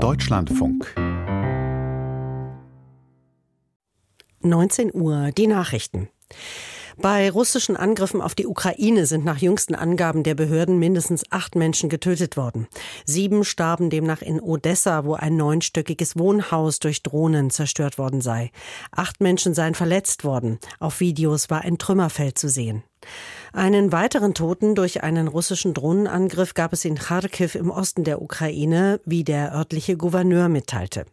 Deutschlandfunk 19 Uhr, die Nachrichten. Bei russischen Angriffen auf die Ukraine sind nach jüngsten Angaben der Behörden mindestens acht Menschen getötet worden. Sieben starben demnach in Odessa, wo ein neunstöckiges Wohnhaus durch Drohnen zerstört worden sei. Acht Menschen seien verletzt worden. Auf Videos war ein Trümmerfeld zu sehen. Einen weiteren Toten durch einen russischen Drohnenangriff gab es in Kharkiv im Osten der Ukraine, wie der örtliche Gouverneur mitteilte.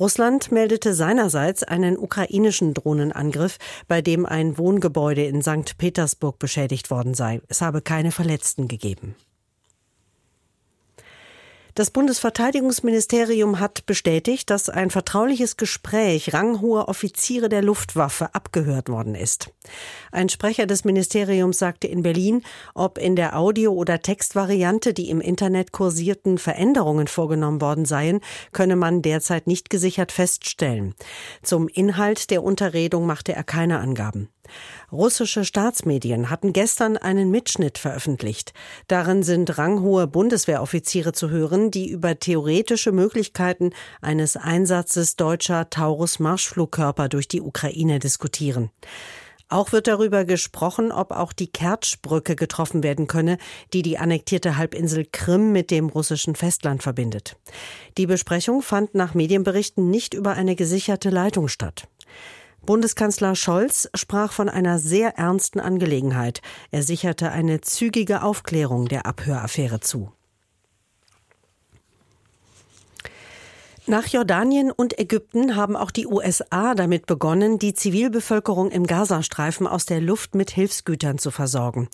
Russland meldete seinerseits einen ukrainischen Drohnenangriff, bei dem ein Wohngebäude in St. Petersburg beschädigt worden sei. Es habe keine Verletzten gegeben. Das Bundesverteidigungsministerium hat bestätigt, dass ein vertrauliches Gespräch ranghoher Offiziere der Luftwaffe abgehört worden ist. Ein Sprecher des Ministeriums sagte in Berlin, ob in der Audio- oder Textvariante, die im Internet kursierten, Veränderungen vorgenommen worden seien, könne man derzeit nicht gesichert feststellen. Zum Inhalt der Unterredung machte er keine Angaben. Russische Staatsmedien hatten gestern einen Mitschnitt veröffentlicht. Darin sind ranghohe Bundeswehroffiziere zu hören, die über theoretische Möglichkeiten eines Einsatzes deutscher Taurus-Marschflugkörper durch die Ukraine diskutieren. Auch wird darüber gesprochen, ob auch die Kertschbrücke getroffen werden könne, die die annektierte Halbinsel Krim mit dem russischen Festland verbindet. Die Besprechung fand nach Medienberichten nicht über eine gesicherte Leitung statt. Bundeskanzler Scholz sprach von einer sehr ernsten Angelegenheit. Er sicherte eine zügige Aufklärung der Abhöraffäre zu. Nach Jordanien und Ägypten haben auch die USA damit begonnen, die Zivilbevölkerung im Gazastreifen aus der Luft mit Hilfsgütern zu versorgen.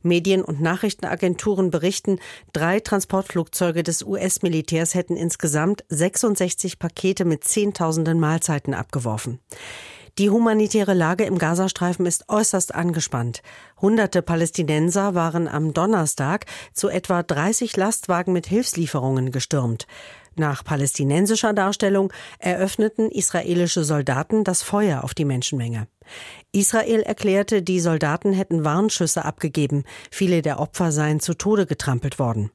Medien- und Nachrichtenagenturen berichten, drei Transportflugzeuge des US-Militärs hätten insgesamt 66 Pakete mit Zehntausenden Mahlzeiten abgeworfen. Die humanitäre Lage im Gazastreifen ist äußerst angespannt. Hunderte Palästinenser waren am Donnerstag zu etwa 30 Lastwagen mit Hilfslieferungen gestürmt. Nach palästinensischer Darstellung eröffneten israelische Soldaten das Feuer auf die Menschenmenge. Israel erklärte, die Soldaten hätten Warnschüsse abgegeben, viele der Opfer seien zu Tode getrampelt worden.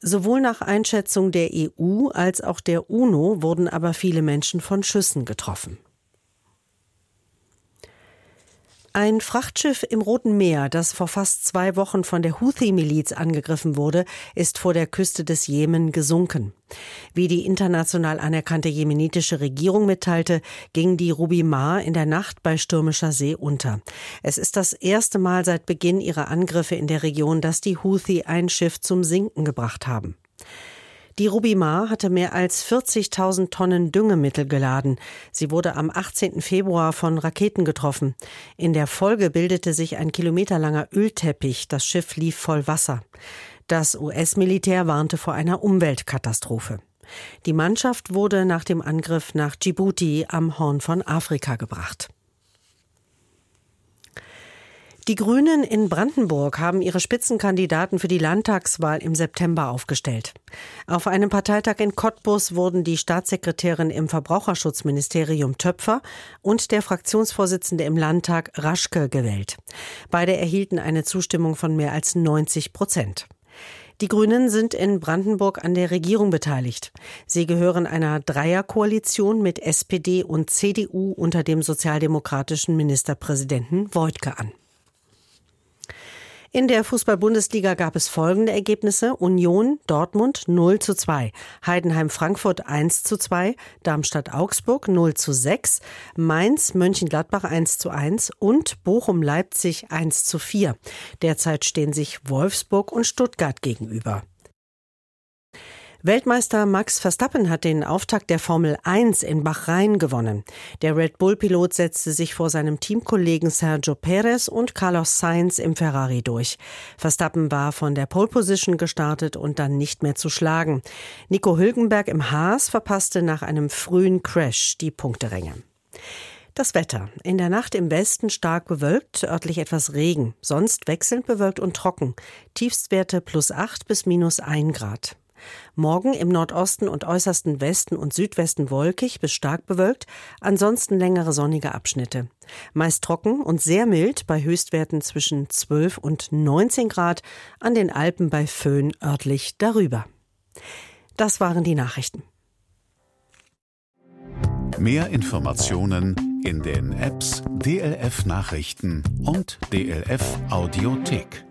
Sowohl nach Einschätzung der EU als auch der UNO wurden aber viele Menschen von Schüssen getroffen. Ein Frachtschiff im Roten Meer, das vor fast zwei Wochen von der Houthi-Miliz angegriffen wurde, ist vor der Küste des Jemen gesunken. Wie die international anerkannte jemenitische Regierung mitteilte, ging die Ruby Mar in der Nacht bei stürmischer See unter. Es ist das erste Mal seit Beginn ihrer Angriffe in der Region, dass die Houthi ein Schiff zum Sinken gebracht haben. Die Rubimar hatte mehr als 40.000 Tonnen Düngemittel geladen. Sie wurde am 18. Februar von Raketen getroffen. In der Folge bildete sich ein kilometerlanger Ölteppich. Das Schiff lief voll Wasser. Das US-Militär warnte vor einer Umweltkatastrophe. Die Mannschaft wurde nach dem Angriff nach Djibouti am Horn von Afrika gebracht. Die Grünen in Brandenburg haben ihre Spitzenkandidaten für die Landtagswahl im September aufgestellt. Auf einem Parteitag in Cottbus wurden die Staatssekretärin im Verbraucherschutzministerium Töpfer und der Fraktionsvorsitzende im Landtag Raschke gewählt. Beide erhielten eine Zustimmung von mehr als 90 Prozent. Die Grünen sind in Brandenburg an der Regierung beteiligt. Sie gehören einer Dreierkoalition mit SPD und CDU unter dem sozialdemokratischen Ministerpräsidenten Wojtke an. In der Fußball-Bundesliga gab es folgende Ergebnisse. Union Dortmund 0 zu 2, Heidenheim Frankfurt 1 zu 2, Darmstadt Augsburg 0 zu 6, Mainz Mönchengladbach 1 zu 1 und Bochum Leipzig 1 zu 4. Derzeit stehen sich Wolfsburg und Stuttgart gegenüber. Weltmeister Max Verstappen hat den Auftakt der Formel 1 in Bahrain gewonnen. Der Red Bull-Pilot setzte sich vor seinem Teamkollegen Sergio Perez und Carlos Sainz im Ferrari durch. Verstappen war von der Pole Position gestartet und dann nicht mehr zu schlagen. Nico Hülkenberg im Haas verpasste nach einem frühen Crash die Punkteränge. Das Wetter. In der Nacht im Westen stark bewölkt, örtlich etwas Regen, sonst wechselnd bewölkt und trocken. Tiefstwerte plus 8 bis minus 1 Grad. Morgen im Nordosten und äußersten Westen und Südwesten wolkig bis stark bewölkt, ansonsten längere sonnige Abschnitte. Meist trocken und sehr mild bei Höchstwerten zwischen 12 und 19 Grad, an den Alpen bei Föhn örtlich darüber. Das waren die Nachrichten. Mehr Informationen in den Apps DLF Nachrichten und DLF Audiothek.